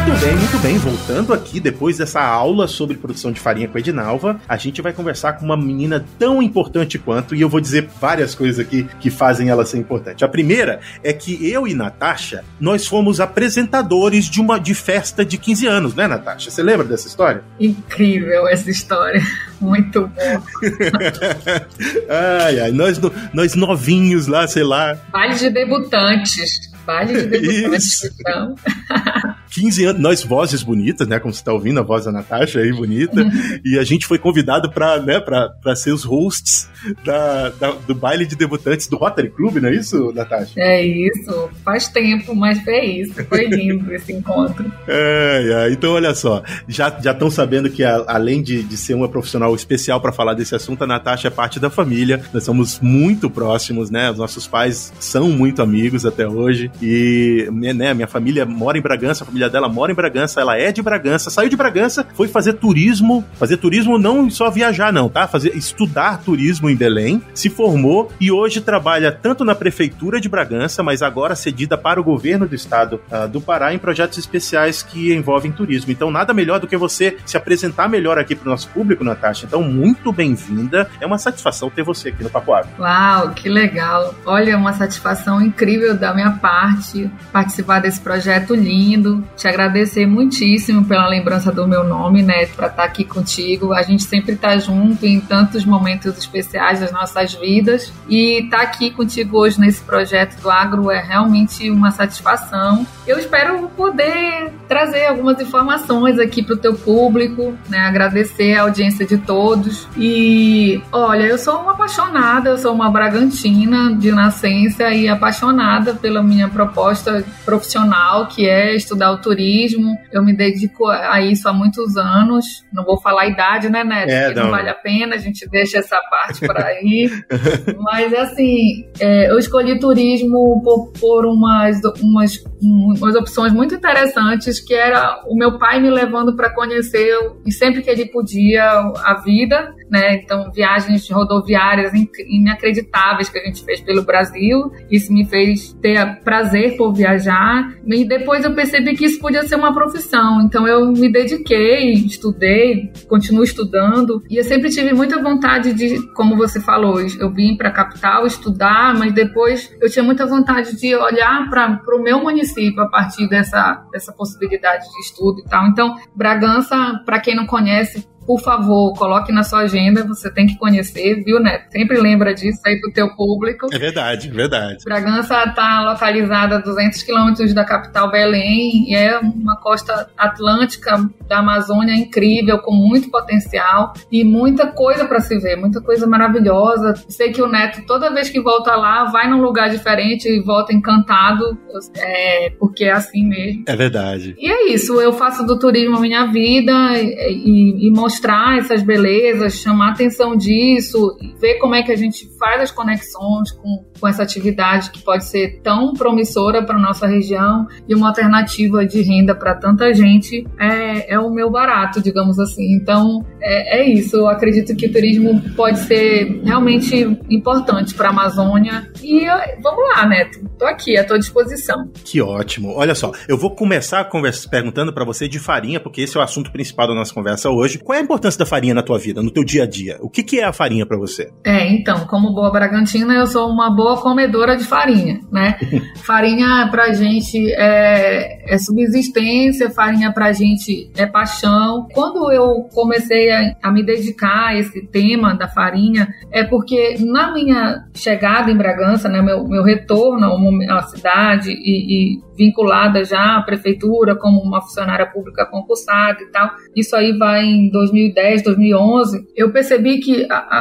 Muito bem, muito bem. Voltando aqui, depois dessa aula sobre produção de farinha com a Edinalva, a gente vai conversar com uma menina tão importante quanto, e eu vou dizer várias coisas aqui que fazem ela ser importante. A primeira é que eu e Natasha, nós fomos apresentadores de uma de festa de 15 anos, né, Natasha? Você lembra dessa história? Incrível essa história. <laughs> Muito bom. <laughs> ai, ai, nós, nós novinhos lá, sei lá. Baile de debutantes. Baile de debutantes. Então, 15 anos, nós vozes bonitas, né? Como você tá ouvindo, a voz da Natasha aí bonita. <laughs> e a gente foi convidado pra, né, pra, pra ser os hosts da, da, do baile de debutantes do Rotary Club, não é isso, Natasha? É isso. Faz tempo, mas foi isso. Foi lindo esse encontro. <laughs> É, é, então olha só, já estão sabendo que a, além de, de ser uma profissional especial para falar desse assunto, a Natasha é parte da família. Nós somos muito próximos, né? Os nossos pais são muito amigos até hoje. E né, minha família mora em Bragança, a família dela mora em Bragança, ela é de Bragança, saiu de Bragança, foi fazer turismo, fazer turismo não só viajar, não, tá? Fazer estudar turismo em Belém, se formou e hoje trabalha tanto na prefeitura de Bragança, mas agora cedida para o governo do estado uh, do Pará em projetos especiais que envolvem turismo. Então, nada melhor do que você se apresentar melhor aqui para o nosso público, Natasha. Então, muito bem-vinda. É uma satisfação ter você aqui no Papo Água. Uau, que legal. Olha, uma satisfação incrível da minha parte participar desse projeto lindo. Te agradecer muitíssimo pela lembrança do meu nome, né, para estar tá aqui contigo. A gente sempre está junto em tantos momentos especiais das nossas vidas e estar tá aqui contigo hoje nesse projeto do agro é realmente uma satisfação. Eu espero poder trazer algumas informações aqui para o teu público, né, agradecer a audiência de todos e olha, eu sou uma apaixonada, eu sou uma bragantina de nascença e apaixonada pela minha proposta profissional, que é estudar o turismo. Eu me dedico a isso há muitos anos. Não vou falar a idade, né, Neto? É, não. não. vale a pena, a gente deixa essa parte para <laughs> aí. Mas, assim, é, eu escolhi turismo por, por umas, umas, umas opções muito interessantes, que era o meu pai me levando para conhecer, e sempre que ele podia, a vida né? Então, viagens rodoviárias inacreditáveis que a gente fez pelo Brasil. Isso me fez ter prazer por viajar. E depois eu percebi que isso podia ser uma profissão. Então, eu me dediquei, estudei, continuo estudando. E eu sempre tive muita vontade de, como você falou, eu vim para a capital estudar, mas depois eu tinha muita vontade de olhar para o meu município a partir dessa, dessa possibilidade de estudo e tal. Então, Bragança, para quem não conhece, por favor, coloque na sua agenda, você tem que conhecer, viu, Neto? Sempre lembra disso aí pro teu público. É verdade, verdade. Bragança está localizada a 200 quilômetros da capital Belém e é uma costa atlântica da Amazônia incrível, com muito potencial e muita coisa para se ver, muita coisa maravilhosa. Sei que o Neto, toda vez que volta lá, vai num lugar diferente e volta encantado, é, porque é assim mesmo. É verdade. E é isso, eu faço do turismo a minha vida e, e, e mostro mostrar essas belezas, chamar a atenção disso, ver como é que a gente faz as conexões com, com essa atividade que pode ser tão promissora para nossa região e uma alternativa de renda para tanta gente é, é o meu barato, digamos assim. Então é, é isso. Eu acredito que o turismo pode ser realmente importante para a Amazônia e vamos lá, Neto. Estou aqui à tua disposição. Que ótimo. Olha só, eu vou começar a conversa perguntando para você de farinha, porque esse é o assunto principal da nossa conversa hoje. Qual é a importância da farinha na tua vida, no teu dia a dia? O que, que é a farinha para você? É, então, como boa Bragantina, eu sou uma boa comedora de farinha, né? <laughs> farinha pra gente é, é subsistência, farinha pra gente é paixão. Quando eu comecei a, a me dedicar a esse tema da farinha, é porque na minha chegada em Bragança, né, meu, meu retorno à cidade e, e vinculada já à prefeitura como uma funcionária pública concursada e tal. Isso aí vai em 2010, 2011. Eu percebi que a, a,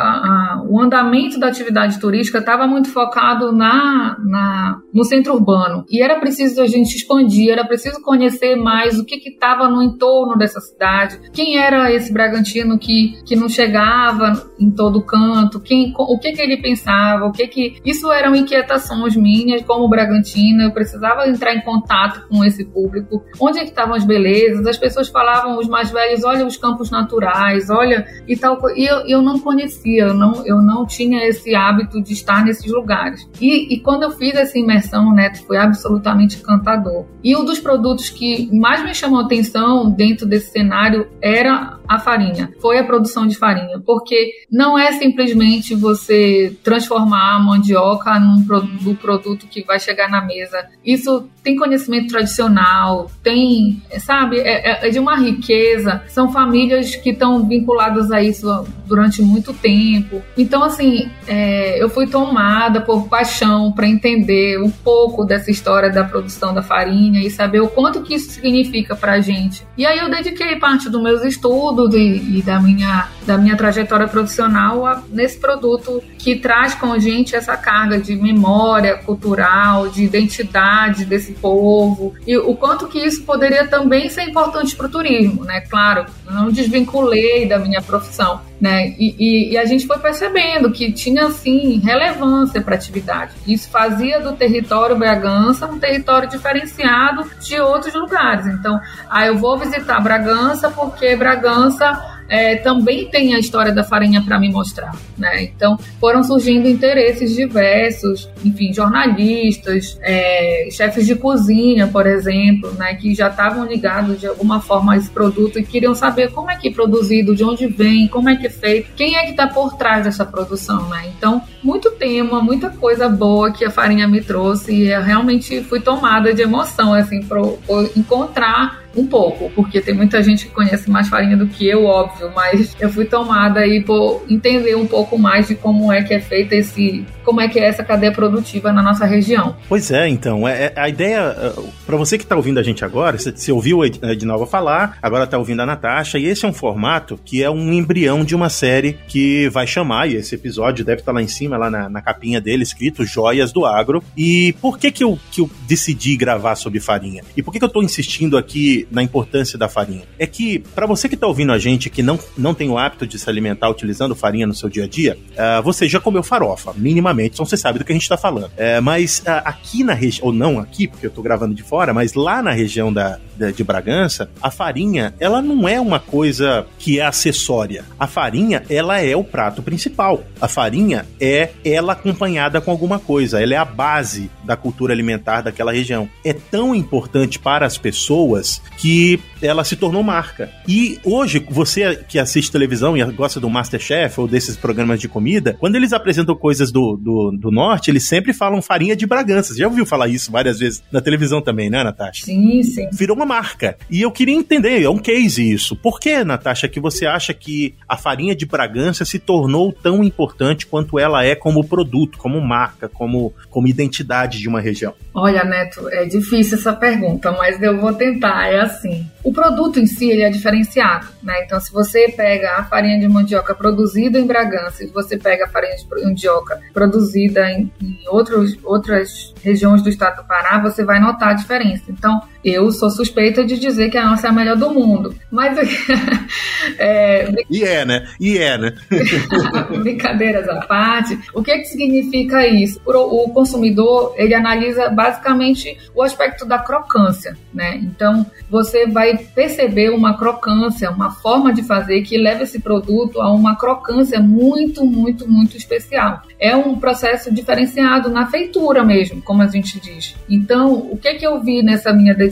a, o andamento da atividade turística estava muito focado na, na, no centro urbano e era preciso a gente expandir, era preciso conhecer mais o que estava no entorno dessa cidade, quem era esse Bragantino que, que não chegava em todo canto, quem, o que, que ele pensava, o que que isso eram inquietações minhas como Bragantino. Eu precisava entrar em contato com esse público, onde é que estavam as belezas, as pessoas falavam, os mais velhos, olha os campos naturais, olha e tal, e eu, eu não conhecia, eu não, eu não tinha esse hábito de estar nesses lugares. E, e quando eu fiz essa imersão, Neto, foi absolutamente encantador. E um dos produtos que mais me chamou atenção dentro desse cenário era a farinha, foi a produção de farinha, porque não é simplesmente você transformar a mandioca num produto que vai chegar na mesa. Isso tem conhecimento tradicional, tem, sabe, é, é, é de uma riqueza. São famílias que estão vinculadas a isso durante muito tempo. Então, assim, é, eu fui tomada por paixão para entender um pouco dessa história da produção da farinha e saber o quanto que isso significa para a gente. E aí eu dediquei parte dos meus estudos e, e da, minha, da minha trajetória profissional a, nesse produto que traz com a gente essa carga de memória cultural, de identidade desse povo e o quanto que isso poderia também ser importante para o turismo, né? Claro, não desvinculei da minha profissão, né? E, e, e, a gente foi percebendo que tinha assim relevância para atividade. Isso fazia do território Bragança um território diferenciado de outros lugares. Então, ah, eu vou visitar Bragança porque Bragança é, também tem a história da farinha para me mostrar, né? Então foram surgindo interesses diversos, enfim, jornalistas, é, chefes de cozinha, por exemplo, né, que já estavam ligados de alguma forma a esse produto e queriam saber como é que é produzido, de onde vem, como é que é feito, quem é que está por trás dessa produção, né? Então muito tema, muita coisa boa que a farinha me trouxe e eu realmente fui tomada de emoção assim por, por encontrar um pouco, porque tem muita gente que conhece mais farinha do que eu, óbvio, mas eu fui tomada aí por entender um pouco mais de como é que é feita esse, como é que é essa cadeia produtiva na nossa região. Pois é, então, é, é a ideia, uh, para você que está ouvindo a gente agora, você, ouviu a Ednalva falar, agora está ouvindo a Natasha, e esse é um formato que é um embrião de uma série que vai chamar, e esse episódio deve estar tá lá em cima, lá na, na capinha dele, escrito Joias do Agro. E por que que eu, que eu decidi gravar sobre farinha? E por que que eu estou insistindo aqui na importância da farinha. É que, para você que está ouvindo a gente que não, não tem o hábito de se alimentar utilizando farinha no seu dia a dia, uh, você já comeu farofa, minimamente, então você sabe do que a gente está falando. Uh, mas uh, aqui na região, ou não aqui, porque eu estou gravando de fora, mas lá na região da, de Bragança, a farinha, ela não é uma coisa que é acessória. A farinha, ela é o prato principal. A farinha é ela acompanhada com alguma coisa, ela é a base da cultura alimentar daquela região. É tão importante para as pessoas que ela se tornou marca. E hoje, você que assiste televisão e gosta do Masterchef ou desses programas de comida, quando eles apresentam coisas do, do, do norte, eles sempre falam farinha de Bragança. Você já ouviu falar isso várias vezes na televisão também, né, Natasha? Sim, sim. Virou uma marca. E eu queria entender, é um case isso. Por que, Natasha, que você acha que a farinha de Bragança se tornou tão importante quanto ela é como produto, como marca, como, como identidade de uma região? Olha, Neto, é difícil essa pergunta, mas eu vou tentar. É assim. O produto em si ele é diferenciado, né? Então, se você pega a farinha de mandioca produzida em Bragança e você pega a farinha de mandioca produzida em, em outros, outras regiões do estado do Pará, você vai notar a diferença. Então, eu sou suspeita de dizer que a nossa é a melhor do mundo. Mas. <laughs> é, e é, né? E é, né? <laughs> Brincadeiras à parte. O que, que significa isso? O consumidor ele analisa basicamente o aspecto da crocância, né? Então você vai perceber uma crocância, uma forma de fazer que leva esse produto a uma crocância muito, muito, muito especial. É um processo diferenciado na feitura mesmo, como a gente diz. Então, o que que eu vi nessa minha dedicação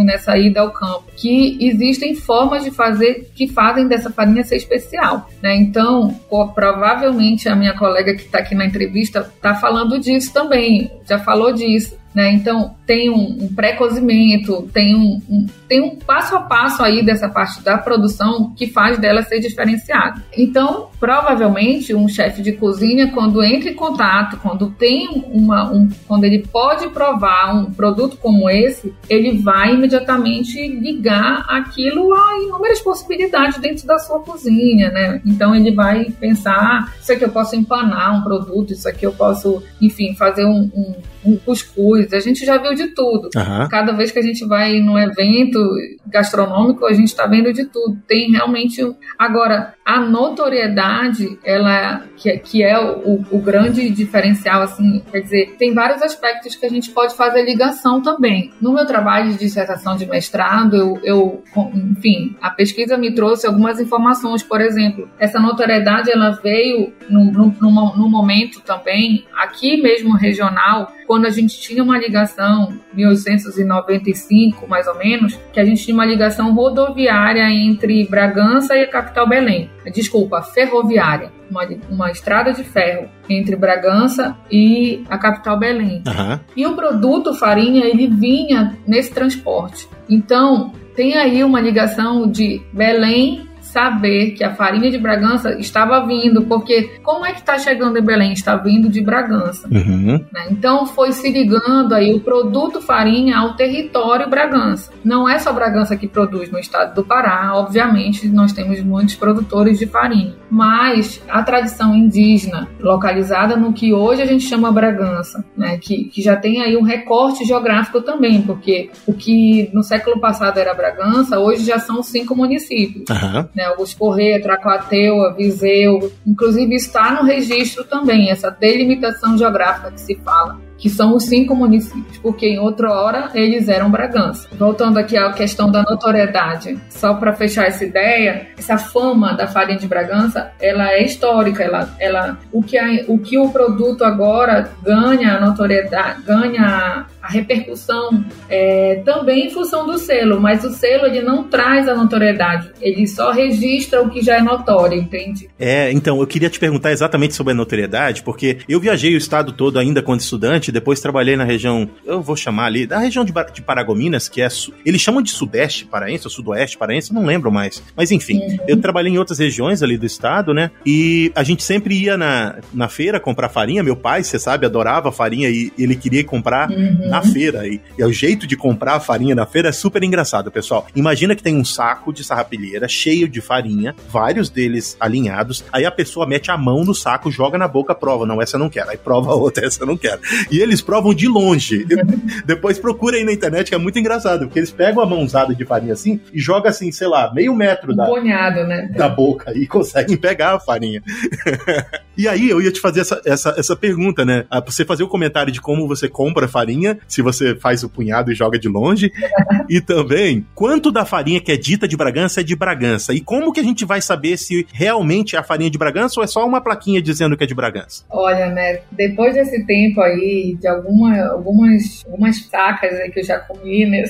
e nessa ida ao campo, que existem formas de fazer que fazem dessa farinha ser especial. Né? Então, provavelmente a minha colega que está aqui na entrevista está falando disso também, já falou disso. Né? Então, tem um, um pré-cozimento, tem um, um, tem um passo a passo aí dessa parte da produção que faz dela ser diferenciada. Então, provavelmente, um chefe de cozinha, quando entra em contato, quando tem uma, um, quando ele pode provar um produto como esse, ele vai imediatamente ligar aquilo a inúmeras possibilidades dentro da sua cozinha, né? Então, ele vai pensar, ah, isso aqui eu posso empanar um produto, isso aqui eu posso, enfim, fazer um, um, um cuscuz. A gente já viu de tudo. Uhum. Cada vez que a gente vai num evento gastronômico, a gente está vendo de tudo. Tem realmente. Agora, a notoriedade, ela que, que é o, o grande diferencial, assim, quer dizer, tem vários aspectos que a gente pode fazer ligação também. No meu trabalho de dissertação de mestrado, eu, eu enfim, a pesquisa me trouxe algumas informações, por exemplo, essa notoriedade ela veio no momento também, aqui mesmo regional, quando a gente tinha uma ligação, 1895 mais ou menos, que a gente tinha uma ligação rodoviária entre Bragança e a capital Belém. Desculpa, ferroviária. Uma, uma estrada de ferro entre Bragança e a capital Belém. Uhum. E o produto farinha, ele vinha nesse transporte. Então, tem aí uma ligação de Belém saber que a farinha de Bragança estava vindo, porque como é que está chegando em Belém? Está vindo de Bragança. Uhum. Né? Então foi se ligando aí o produto farinha ao território Bragança. Não é só Bragança que produz no estado do Pará, obviamente nós temos muitos produtores de farinha, mas a tradição indígena localizada no que hoje a gente chama Bragança, né, que, que já tem aí um recorte geográfico também, porque o que no século passado era Bragança, hoje já são cinco municípios. Uhum. Né, Augusto Correia, Tracuateua, Viseu, inclusive está no registro também, essa delimitação geográfica que se fala que são os cinco municípios, porque em outra hora eles eram Bragança. Voltando aqui à questão da notoriedade, só para fechar essa ideia, essa fama da farinha de Bragança, ela é histórica, ela, ela, o, que a, o que o produto agora ganha notoriedade, ganha a repercussão é, também em função do selo, mas o selo ele não traz a notoriedade, ele só registra o que já é notório, entende? É, então eu queria te perguntar exatamente sobre a notoriedade, porque eu viajei o estado todo ainda quando estudante, depois trabalhei na região, eu vou chamar ali, da região de, de Paragominas, que é, eles chamam de sudeste paraense ou sudoeste paraense, não lembro mais, mas enfim, uhum. eu trabalhei em outras regiões ali do estado, né, e a gente sempre ia na, na feira comprar farinha, meu pai, você sabe, adorava farinha e ele queria comprar uhum na feira. E, e o jeito de comprar a farinha na feira é super engraçado, pessoal. Imagina que tem um saco de sarrapilheira cheio de farinha, vários deles alinhados. Aí a pessoa mete a mão no saco, joga na boca, prova. Não, essa eu não quero. Aí prova outra, essa eu não quero. E eles provam de longe. <laughs> Depois procura aí na internet, que é muito engraçado, porque eles pegam a mãozada de farinha assim e joga assim, sei lá, meio metro da, né? da boca e <laughs> conseguem pegar a farinha. <laughs> e aí eu ia te fazer essa, essa, essa pergunta, né? Ah, você fazer o comentário de como você compra farinha, se você faz o punhado e joga de longe. <laughs> e também, quanto da farinha que é dita de Bragança é de Bragança? E como que a gente vai saber se realmente é a farinha de Bragança ou é só uma plaquinha dizendo que é de Bragança? Olha, né, depois desse tempo aí, de alguma, algumas, algumas sacas que eu já comi, né,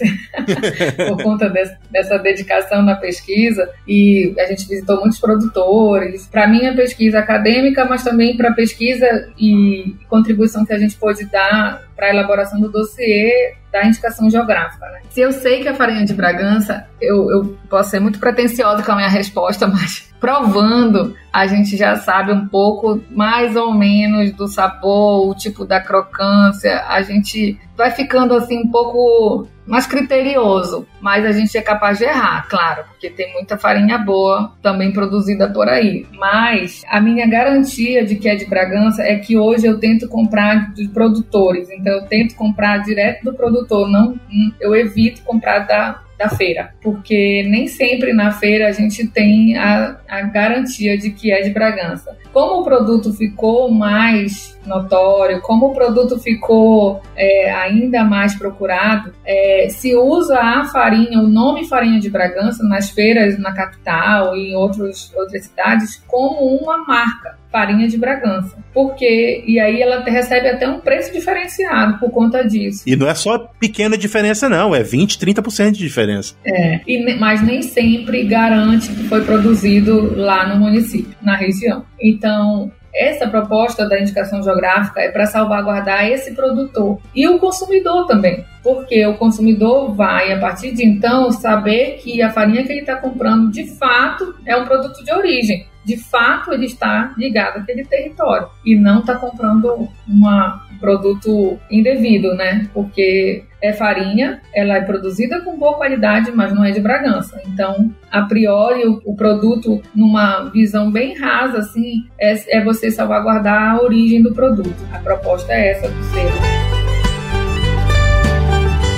<laughs> por conta desse, dessa dedicação na pesquisa, e a gente visitou muitos produtores, para minha pesquisa acadêmica, mas também para pesquisa e contribuição que a gente pôde dar para a elaboração do dossiê da indicação geográfica. Né? Se eu sei que a farinha de Bragança, eu, eu posso ser muito pretensiosa com a minha resposta, <laughs> mas provando, a gente já sabe um pouco mais ou menos do sabor, o tipo da crocância, a gente vai ficando assim um pouco mais criterioso, mas a gente é capaz de errar, claro, porque tem muita farinha boa também produzida por aí. Mas a minha garantia de que é de Bragança é que hoje eu tento comprar de produtores, então eu tento comprar direto do produtor, não eu evito comprar da da feira, porque nem sempre na feira a gente tem a, a garantia de que é de Bragança. Como o produto ficou mais notório, como o produto ficou é, ainda mais procurado, é, se usa a farinha, o nome farinha de Bragança nas feiras na capital e em outros, outras cidades como uma marca farinha de Bragança. Porque, e aí ela recebe até um preço diferenciado por conta disso. E não é só pequena diferença, não, é 20, 30% de diferença. É, e, mas nem sempre garante que foi produzido lá no município, na região. Então, essa proposta da indicação geográfica é para salvaguardar esse produtor e o consumidor também, porque o consumidor vai, a partir de então, saber que a farinha que ele está comprando de fato é um produto de origem de fato ele está ligado àquele território e não está comprando um produto indevido, né? Porque é farinha, ela é produzida com boa qualidade, mas não é de Bragança. Então, a priori, o, o produto, numa visão bem rasa, assim, é, é você salvaguardar a origem do produto. A proposta é essa do selo.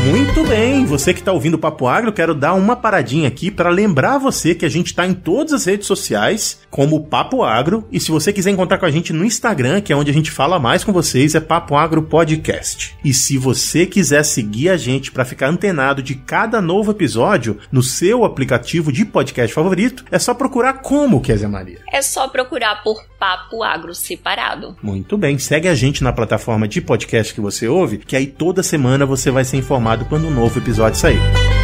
Muito bem, você que está ouvindo o Papo Agro, quero dar uma paradinha aqui para lembrar você que a gente está em todas as redes sociais, como Papo Agro, e se você quiser encontrar com a gente no Instagram, que é onde a gente fala mais com vocês, é Papo Agro Podcast. E se você quiser seguir a gente para ficar antenado de cada novo episódio no seu aplicativo de podcast favorito, é só procurar como, Kézia Maria? É só procurar por Papo Agro separado. Muito bem, segue a gente na plataforma de podcast que você ouve, que aí toda semana você vai ser informado quando um novo episódio sair.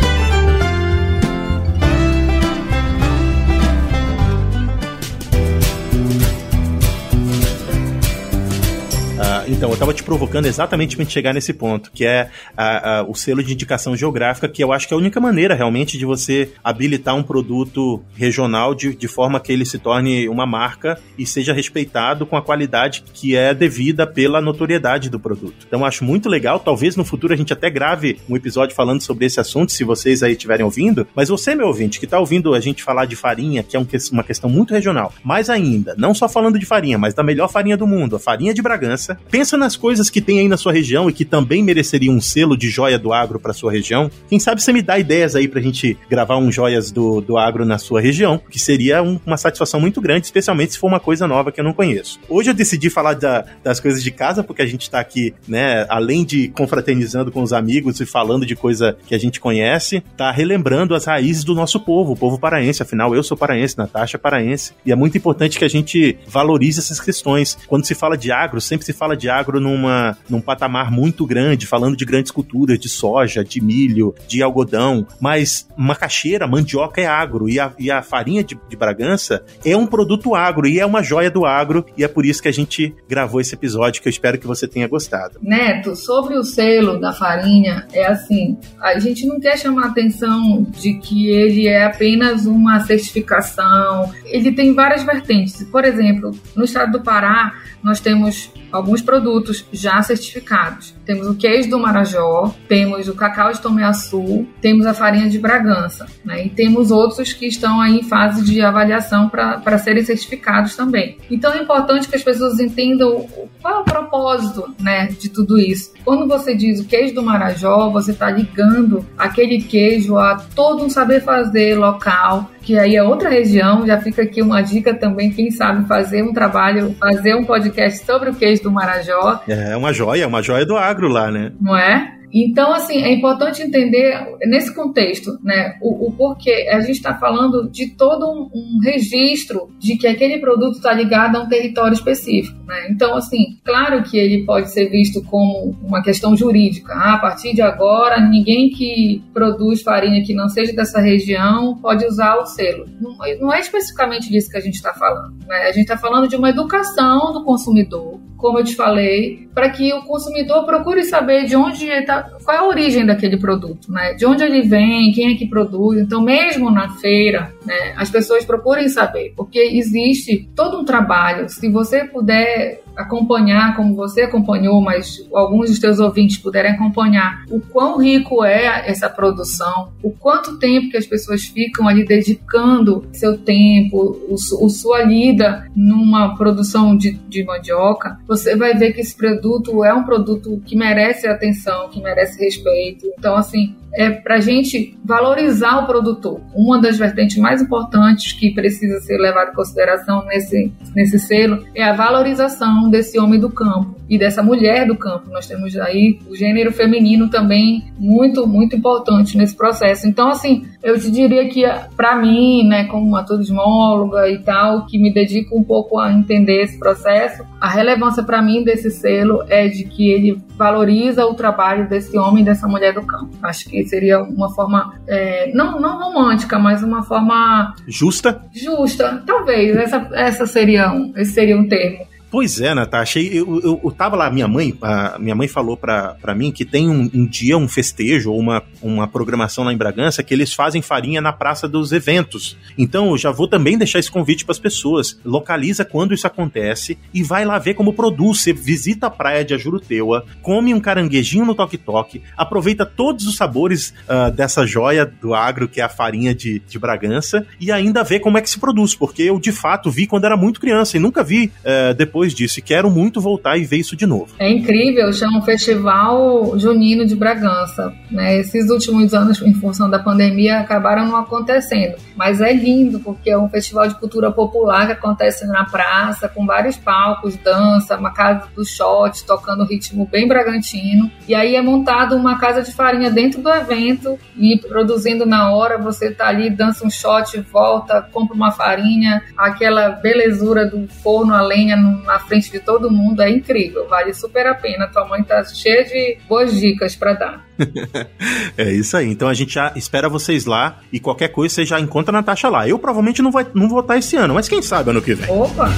Então, eu tava te provocando exatamente pra chegar nesse ponto, que é a, a, o selo de indicação geográfica, que eu acho que é a única maneira realmente de você habilitar um produto regional de, de forma que ele se torne uma marca e seja respeitado com a qualidade que é devida pela notoriedade do produto. Então, acho muito legal. Talvez no futuro a gente até grave um episódio falando sobre esse assunto, se vocês aí estiverem ouvindo. Mas você, meu ouvinte, que tá ouvindo a gente falar de farinha, que é um, uma questão muito regional, mais ainda, não só falando de farinha, mas da melhor farinha do mundo, a farinha de Bragança, pensa nas coisas que tem aí na sua região e que também mereceriam um selo de joia do agro para sua região. Quem sabe você me dá ideias aí pra gente gravar um joias do, do agro na sua região, que seria um, uma satisfação muito grande, especialmente se for uma coisa nova que eu não conheço. Hoje eu decidi falar da, das coisas de casa, porque a gente tá aqui, né, além de confraternizando com os amigos e falando de coisa que a gente conhece, tá relembrando as raízes do nosso povo, o povo paraense. Afinal, eu sou paraense, Natasha é paraense, e é muito importante que a gente valorize essas questões. Quando se fala de agro, sempre se fala de agro numa, num patamar muito grande, falando de grandes culturas, de soja, de milho, de algodão, mas macaxeira, mandioca é agro, e a, e a farinha de, de Bragança é um produto agro, e é uma joia do agro, e é por isso que a gente gravou esse episódio, que eu espero que você tenha gostado. Neto, sobre o selo da farinha, é assim, a gente não quer chamar atenção de que ele é apenas uma certificação, ele tem várias vertentes. Por exemplo, no estado do Pará, nós temos alguns produtos já certificados. Temos o queijo do Marajó, temos o cacau de Tomeaçu, temos a farinha de Bragança, né? E temos outros que estão aí em fase de avaliação para serem certificados também. Então é importante que as pessoas entendam qual é o propósito, né, de tudo isso. Quando você diz o queijo do Marajó, você está ligando aquele queijo a todo um saber fazer local, que aí é outra região. Já fica aqui uma dica também, quem sabe fazer um trabalho, fazer um podcast sobre o queijo do Marajó. É uma joia, uma joia do lá, né? Não é? Então, assim, é importante entender nesse contexto, né, o, o porquê. A gente está falando de todo um, um, registro de que aquele produto está ligado a um território específico, né? Então, assim, claro que ele pode ser visto como uma questão jurídica. Ah, a partir de agora, ninguém que produz farinha que não seja dessa região pode usar o selo. Não, não é especificamente disso que a gente está falando. Né? A gente está falando de uma educação do consumidor, como eu te falei, para que o consumidor procure saber de onde está, qual é a origem daquele produto, né? De onde ele vem, quem é que produz. Então, mesmo na feira, né, as pessoas procurem saber, porque existe todo um trabalho. Se você puder acompanhar, como você acompanhou, mas alguns dos teus ouvintes puderem acompanhar o quão rico é essa produção, o quanto tempo que as pessoas ficam ali dedicando seu tempo, o, o sua lida numa produção de, de mandioca, você vai ver que esse produto é um produto que merece atenção, que merece respeito. Então, assim, é para a gente valorizar o produtor. Uma das vertentes mais importantes que precisa ser levada em consideração nesse, nesse selo é a valorização desse homem do campo e dessa mulher do campo. Nós temos aí o gênero feminino também muito, muito importante nesse processo. Então, assim, eu te diria que para mim, né, como uma turismóloga e tal, que me dedico um pouco a entender esse processo, a relevância para mim desse selo é de que ele valoriza o trabalho desse homem e dessa mulher do campo. Acho que seria uma forma, é, não, não romântica, mas uma forma... Justa? Justa, talvez. Essa, essa seria um, esse seria um termo. Pois é, Natasha. Eu, eu, eu tava lá, minha mãe, minha mãe falou pra, pra mim que tem um, um, dia, um festejo, ou uma, uma programação lá em Bragança, que eles fazem farinha na Praça dos Eventos. Então, eu já vou também deixar esse convite para as pessoas. Localiza quando isso acontece e vai lá ver como produz. Você visita a praia de Ajuruteua, come um caranguejinho no toque-toque, aproveita todos os sabores uh, dessa joia do agro, que é a farinha de, de Bragança, e ainda vê como é que se produz, porque eu de fato vi quando era muito criança e nunca vi uh, depois depois disso e quero muito voltar e ver isso de novo. É incrível, chama Festival Junino de Bragança. Né? Esses últimos anos, em função da pandemia, acabaram não acontecendo. Mas é lindo, porque é um festival de cultura popular que acontece na praça, com vários palcos, dança, uma casa do shot, tocando ritmo bem bragantino. E aí é montado uma casa de farinha dentro do evento e produzindo na hora, você tá ali, dança um shot, volta, compra uma farinha, aquela belezura do forno a lenha na na frente de todo mundo é incrível, vale super a pena. Tua mãe tá cheia de boas dicas para dar. <laughs> é isso aí. Então a gente já espera vocês lá e qualquer coisa você já encontra a Natasha lá. Eu provavelmente não, vai, não vou estar esse ano, mas quem sabe ano que vem. Opa!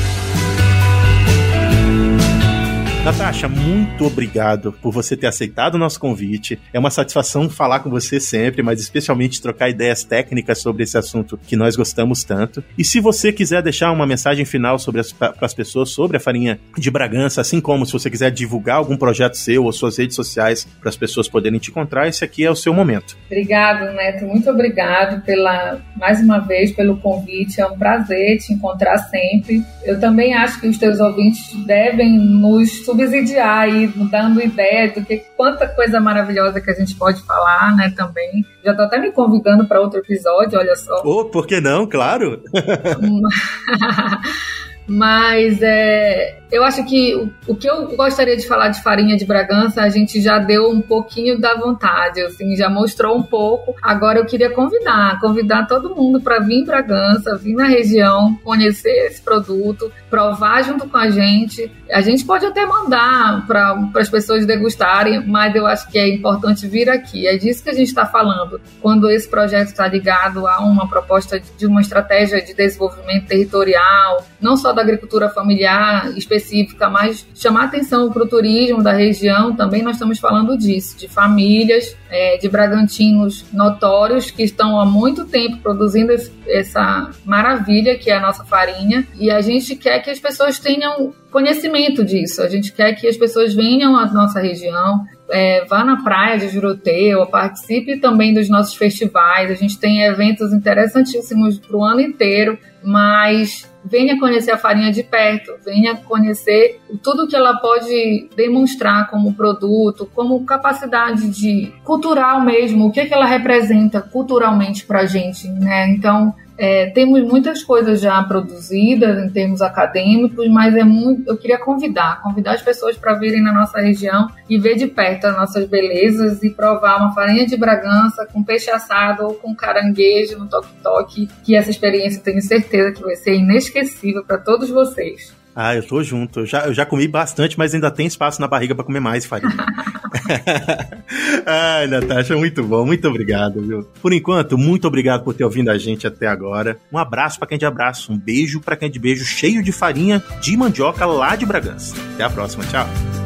Natasha, muito obrigado por você ter aceitado o nosso convite. É uma satisfação falar com você sempre, mas especialmente trocar ideias técnicas sobre esse assunto que nós gostamos tanto. E se você quiser deixar uma mensagem final sobre para as pessoas sobre a farinha de Bragança, assim como se você quiser divulgar algum projeto seu ou suas redes sociais para as pessoas poderem te encontrar, esse aqui é o seu momento. Obrigado, Neto. Muito obrigado pela mais uma vez pelo convite. É um prazer te encontrar sempre. Eu também acho que os teus ouvintes devem nos subsidiar aí, dando ideia do que quanta coisa maravilhosa que a gente pode falar, né, também. Já tô até me convidando para outro episódio, olha só. Oh, por que não? Claro. <laughs> Mas é, eu acho que o, o, que eu gostaria de falar de farinha de Bragança, a gente já deu um pouquinho da vontade, assim, já mostrou um pouco. Agora eu queria convidar, convidar todo mundo para vir em Bragança, vir na região, conhecer esse produto, provar junto com a gente. A gente pode até mandar para as pessoas degustarem, mas eu acho que é importante vir aqui. É disso que a gente está falando. Quando esse projeto está ligado a uma proposta de uma estratégia de desenvolvimento territorial, não só da agricultura familiar específica, mas chamar atenção para o turismo da região, também nós estamos falando disso, de famílias, é, de bragantinos notórios que estão há muito tempo produzindo esse, essa maravilha que é a nossa farinha, e a gente quer que as pessoas tenham conhecimento disso, a gente quer que as pessoas venham à nossa região, é, vá na praia de Juruteua, participe também dos nossos festivais. A gente tem eventos interessantíssimos para o ano inteiro, mas venha conhecer a farinha de perto, venha conhecer tudo que ela pode demonstrar como produto, como capacidade de cultural mesmo, o que, que ela representa culturalmente para a gente, né? Então, é, temos muitas coisas já produzidas em termos acadêmicos, mas é muito, eu queria convidar, convidar as pessoas para virem na nossa região e ver de perto as nossas belezas e provar uma farinha de Bragança com peixe assado ou com caranguejo no toque-toque, que essa experiência tenho certeza que vai ser inesquecível para todos vocês. Ah, eu tô junto. Eu já, eu já comi bastante, mas ainda tem espaço na barriga para comer mais farinha. <laughs> <laughs> Ai, Natasha, muito bom. Muito obrigado, viu? Por enquanto, muito obrigado por ter ouvido a gente até agora. Um abraço para quem é de abraço, um beijo para quem é de beijo, cheio de farinha de mandioca lá de Bragança. Até a próxima. Tchau.